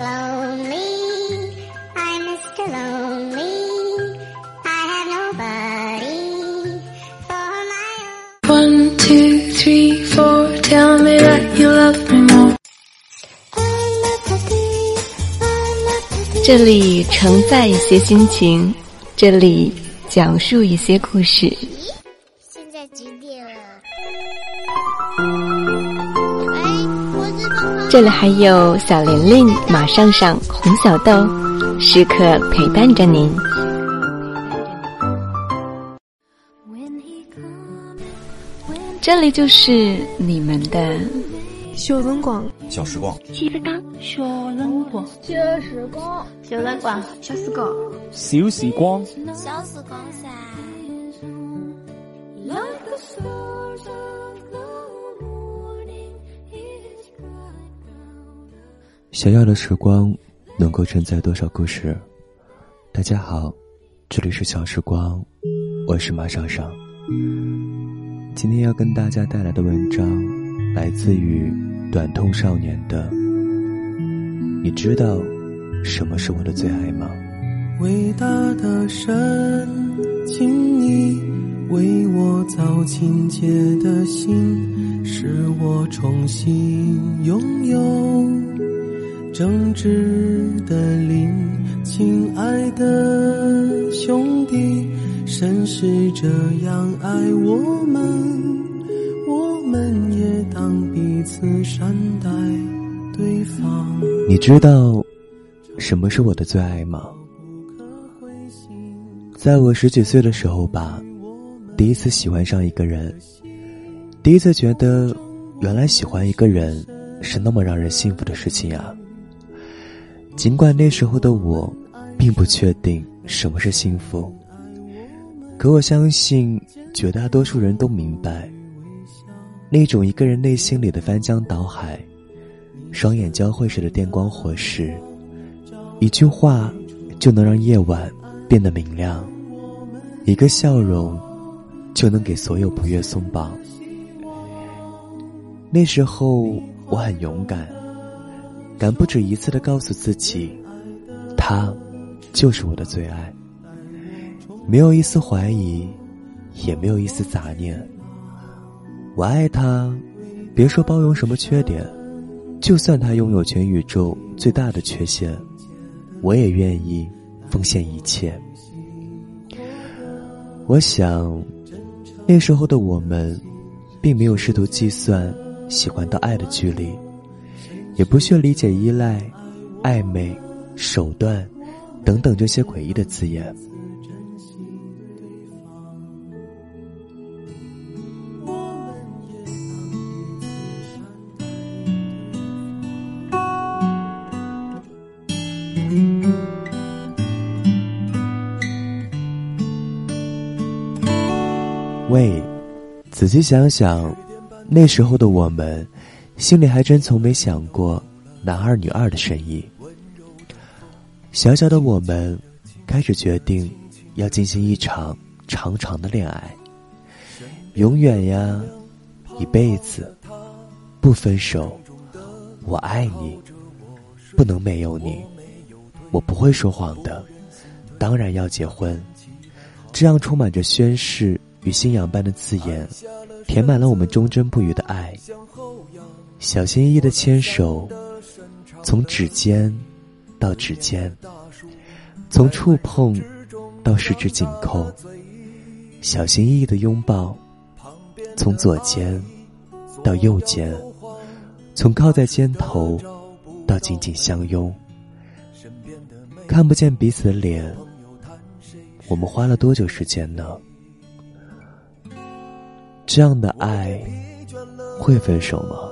Lonely, I'm Mr. Lonely. I have nobody for my own. One, two, three, four. Tell me that you love me more. 这里承载一些心情，这里讲述一些故事。这里还有小玲玲、马上上、红小豆，时刻陪伴着您。这里就是你们的小辰光，小时光，七分刚小辰光，小时光，小辰光，小时光，小时光，小时光噻。想要的时光，能够承载多少故事？大家好，这里是小时光，我是马爽爽。今天要跟大家带来的文章，来自于短痛少年的。你知道什么是我的最爱吗？伟大的神，请你为我造清洁的心，使我重新拥有正直的灵。亲爱的兄弟，神是这样爱我们，我们也当彼此善待对方。你知道什么是我的最爱吗？在我十几岁的时候吧，第一次喜欢上一个人，第一次觉得，原来喜欢一个人是那么让人幸福的事情啊。尽管那时候的我，并不确定什么是幸福，可我相信绝大多数人都明白，那种一个人内心里的翻江倒海，双眼交汇时的电光火石，一句话就能让夜晚变得明亮，一个笑容就能给所有不悦松绑。那时候我很勇敢。敢不止一次的告诉自己，他就是我的最爱，没有一丝怀疑，也没有一丝杂念。我爱他，别说包容什么缺点，就算他拥有全宇宙最大的缺陷，我也愿意奉献一切。我想，那时候的我们，并没有试图计算喜欢到爱的距离。也不需要理解依赖、暧昧、手段等等这些诡异的字眼。喂，仔细想想，那时候的我们。心里还真从没想过男二女二的深意。小小的我们，开始决定要进行一场长长的恋爱，永远呀，一辈子，不分手。我爱你，不能没有你。我不会说谎的，当然要结婚。这样充满着宣誓与信仰般的字眼，填满了我们忠贞不渝的爱。小心翼翼的牵手，从指尖到指尖，从触碰到十指紧扣。小心翼翼的拥抱，从左肩到右肩，从靠在肩头到紧紧相拥。看不见彼此的脸，我们花了多久时间呢？这样的爱会分手吗？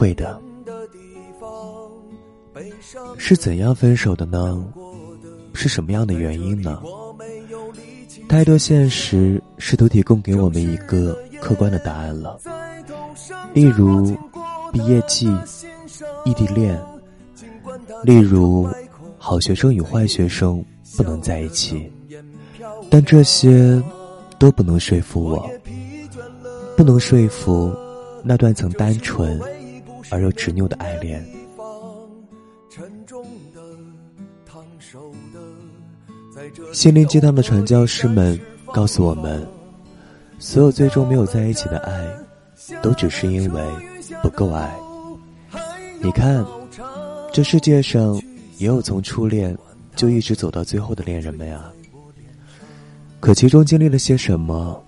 会的，是怎样分手的呢？是什么样的原因呢？太多现实试图提供给我们一个客观的答案了，例如毕业季、异地恋，例如好学生与坏学生不能在一起，但这些都不能说服我，不能说服。那段曾单纯、而又执拗的爱恋。心灵鸡汤的传教士们告诉我们，所有最终没有在一起的爱，都只是因为不够爱。你看，这世界上也有从初恋就一直走到最后的恋人们呀。可其中经历了些什么，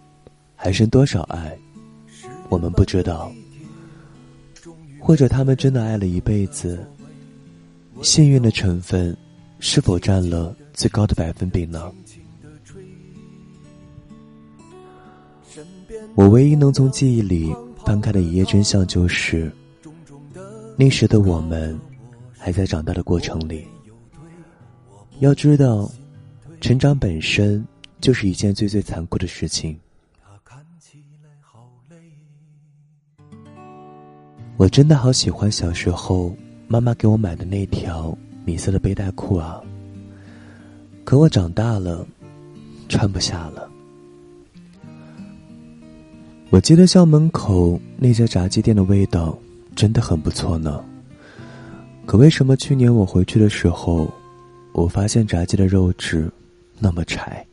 还剩多少爱，我们不知道。或者他们真的爱了一辈子，幸运的成分是否占了最高的百分比呢？我唯一能从记忆里翻开的一页真相就是。那时的我们，还在长大的过程里。要知道，成长本身就是一件最最残酷的事情。我真的好喜欢小时候妈妈给我买的那条米色的背带裤啊！可我长大了，穿不下了。我记得校门口那家炸鸡店的味道。真的很不错呢。可为什么去年我回去的时候，我发现炸鸡的肉质那么柴？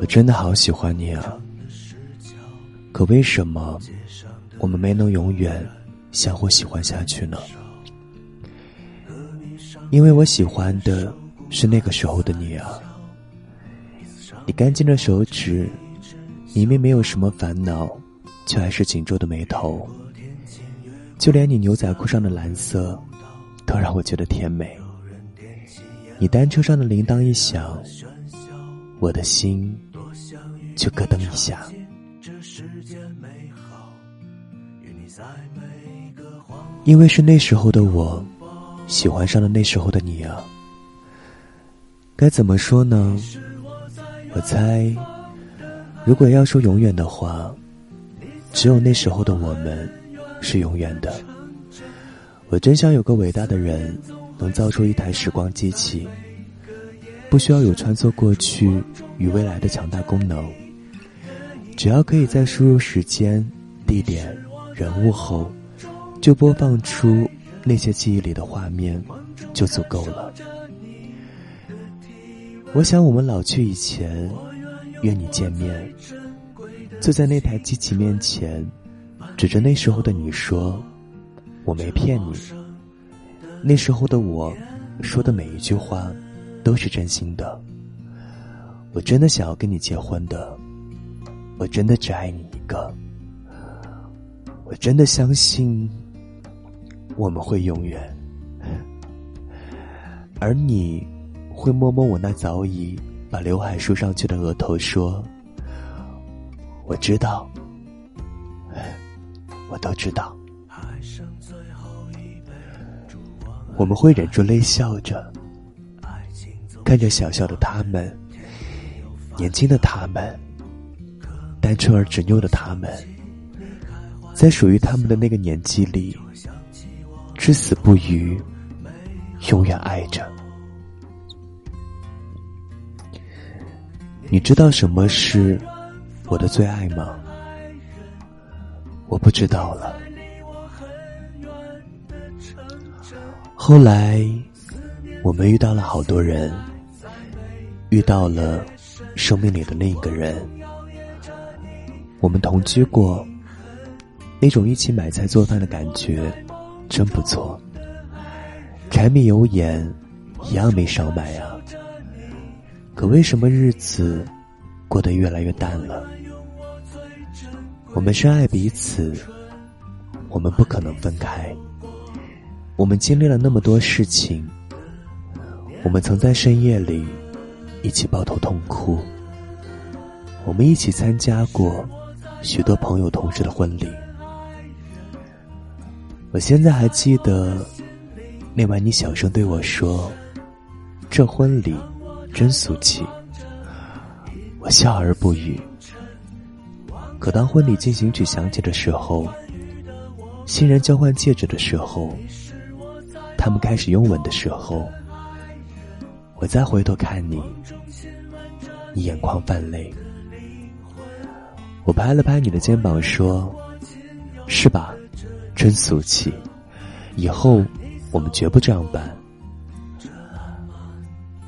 我真的好喜欢你啊！可为什么我们没能永远相互喜欢下去呢？因为我喜欢的是那个时候的你啊！你干净的手指，明明没有什么烦恼，却还是紧皱的眉头。就连你牛仔裤上的蓝色，都让我觉得甜美。你单车上的铃铛一响，我的心就咯噔一下。因为是那时候的我，喜欢上了那时候的你啊。该怎么说呢？我猜，如果要说永远的话，只有那时候的我们。是永远的。我真想有个伟大的人，能造出一台时光机器，不需要有穿梭过去与未来的强大功能，只要可以在输入时间、地点、人物后，就播放出那些记忆里的画面，就足够了。我想，我们老去以前，约你见面，坐在那台机器面前。指着那时候的你说：“我没骗你。”那时候的我，说的每一句话，都是真心的。我真的想要跟你结婚的，我真的只爱你一个，我真的相信我们会永远。而你，会摸摸我那早已把刘海梳上去的额头，说：“我知道。”我都知道，我们会忍住泪笑着，看着小小的他们，年轻的他们，单纯而执拗的他们，在属于他们的那个年纪里，至死不渝，永远爱着。你知道什么是我的最爱吗？我不知道了。后来，我们遇到了好多人，遇到了生命里的另一个人。我们同居过，那种一起买菜做饭的感觉真不错。柴米油盐一样没少买啊。可为什么日子过得越来越淡了？我们深爱彼此，我们不可能分开。我们经历了那么多事情，我们曾在深夜里一起抱头痛哭，我们一起参加过许多朋友同事的婚礼。我现在还记得那晚你小声对我说：“这婚礼真俗气。”我笑而不语。可当婚礼进行曲响起的时候，新人交换戒指的时候，他们开始拥吻的时候，我再回头看你，你眼眶泛泪。我拍了拍你的肩膀说：“是吧，真俗气，以后我们绝不这样办。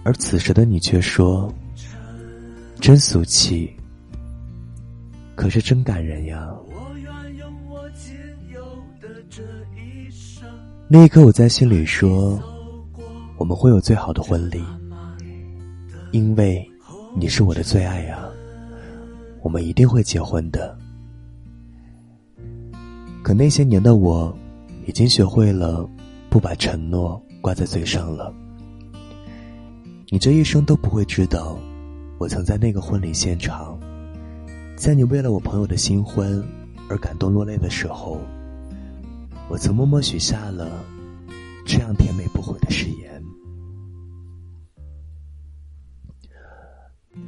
而此时的你却说，真俗气，可是真感人呀。那一刻，我在心里说，我们会有最好的婚礼，因为你是我的最爱呀。我们一定会结婚的。可那些年的我，已经学会了不把承诺挂在嘴上了。你这一生都不会知道，我曾在那个婚礼现场，在你为了我朋友的新婚而感动落泪的时候。我曾默默许下了这样甜美不悔的誓言，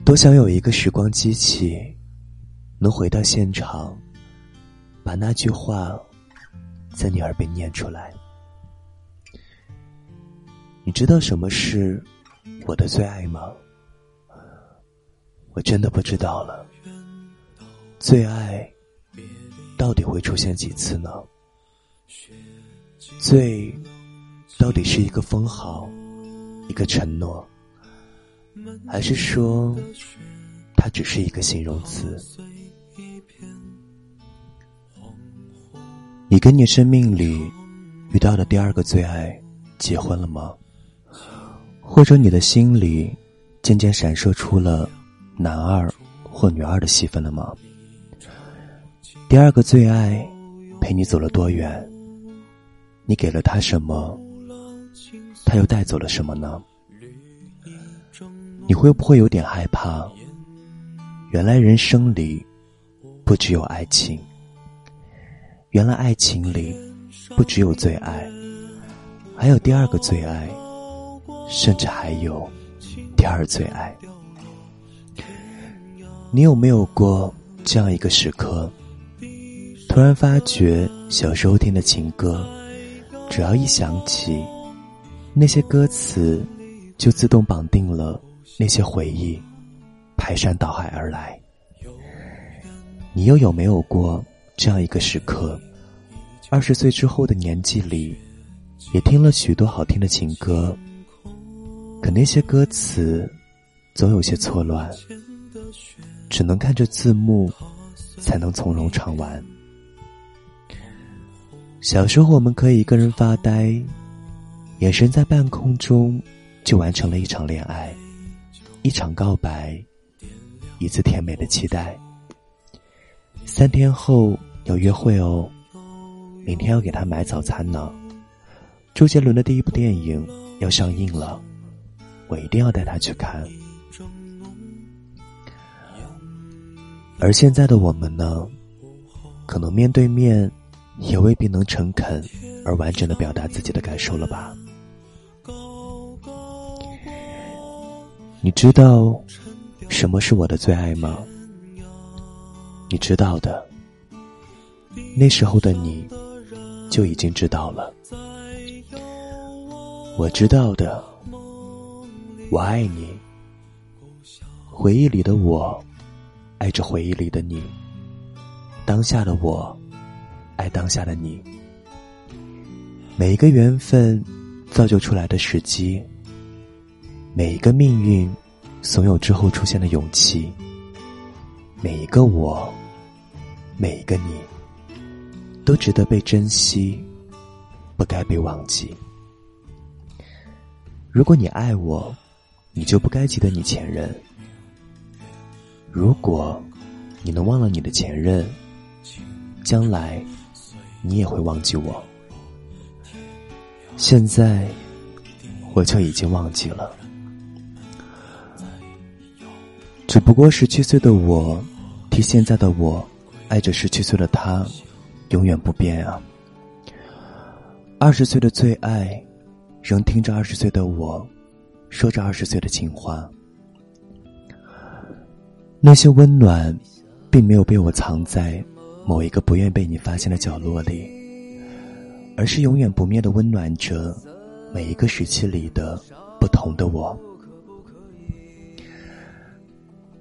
多想有一个时光机器，能回到现场，把那句话在你耳边念出来。你知道什么是我的最爱吗？我真的不知道了。最爱到底会出现几次呢？最，到底是一个封号，一个承诺，还是说，它只是一个形容词？跟你生命里遇到的第二个最爱结婚了吗？或者你的心里渐渐闪烁出了男二或女二的戏份了吗？第二个最爱陪你走了多远？你给了他什么，他又带走了什么呢？你会不会有点害怕？原来人生里不只有爱情，原来爱情里不只有最爱，还有第二个最爱，甚至还有第二最爱。你有没有过这样一个时刻？突然发觉小时候听的情歌。只要一想起那些歌词，就自动绑定了那些回忆，排山倒海而来。你又有没有过这样一个时刻？二十岁之后的年纪里，也听了许多好听的情歌，可那些歌词总有些错乱，只能看着字幕才能从容唱完。小时候，我们可以一个人发呆，眼神在半空中，就完成了一场恋爱，一场告白，一次甜美的期待。三天后要约会哦，明天要给他买早餐呢。周杰伦的第一部电影要上映了，我一定要带他去看。而现在的我们呢，可能面对面。也未必能诚恳而完整的表达自己的感受了吧？你知道什么是我的最爱吗？你知道的，那时候的你就已经知道了。我知道的，我爱你。回忆里的我，爱着回忆里的你。当下的我。爱当下的你，每一个缘分造就出来的时机，每一个命运怂恿之后出现的勇气，每一个我，每一个你，都值得被珍惜，不该被忘记。如果你爱我，你就不该记得你前任；如果你能忘了你的前任，将来。你也会忘记我，现在我就已经忘记了。只不过十七岁的我，替现在的我爱着十七岁的他，永远不变啊。二十岁的最爱，仍听着二十岁的我，说着二十岁的情话。那些温暖，并没有被我藏在。某一个不愿被你发现的角落里，而是永远不灭的温暖着每一个时期里的不同的我。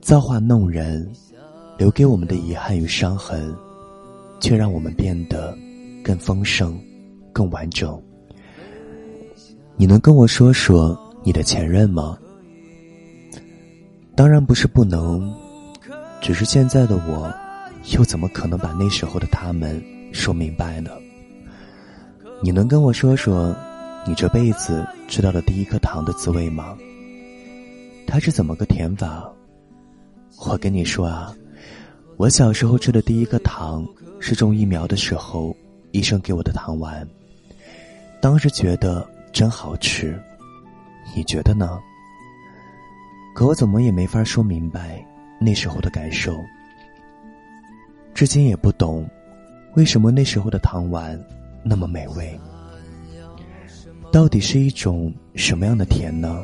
造化弄人，留给我们的遗憾与伤痕，却让我们变得更丰盛、更完整。你能跟我说说你的前任吗？当然不是不能，只是现在的我，又怎么可能把那时候的他们说明白呢？你能跟我说说，你这辈子吃到的第一颗糖的滋味吗？它是怎么个甜法？我跟你说啊，我小时候吃的第一颗糖是种疫苗的时候医生给我的糖丸，当时觉得真好吃，你觉得呢？可我怎么也没法说明白那时候的感受，至今也不懂为什么那时候的糖丸那么美味，到底是一种什么样的甜呢？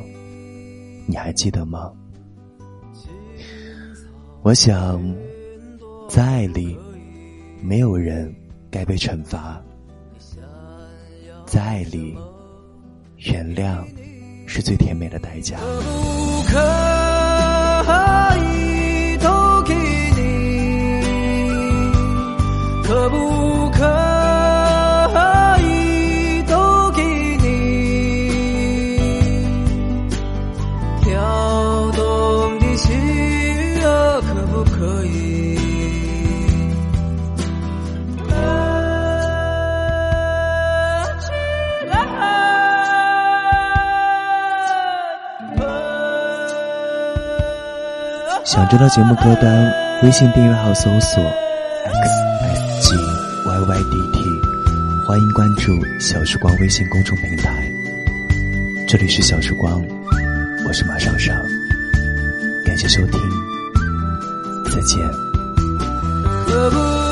你还记得吗？我想，在爱里，没有人该被惩罚。在爱里，原谅是最甜美的代价。可不可以都给你？可不可以想知道节目歌单，微信订阅号搜索 x s g y y d t，欢迎关注小时光微信公众平台。这里是小时光，我是马上上，感谢收听，再见。可不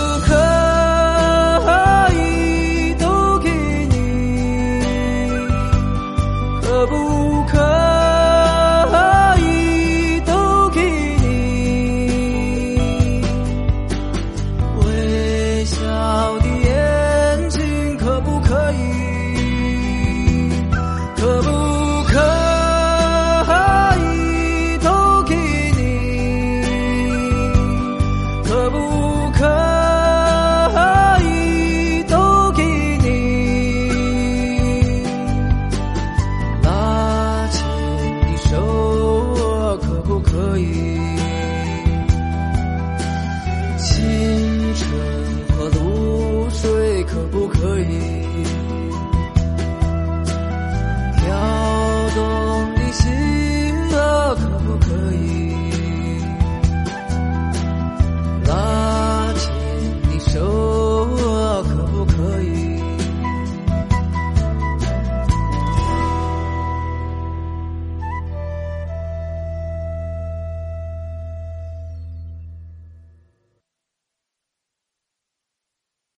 情。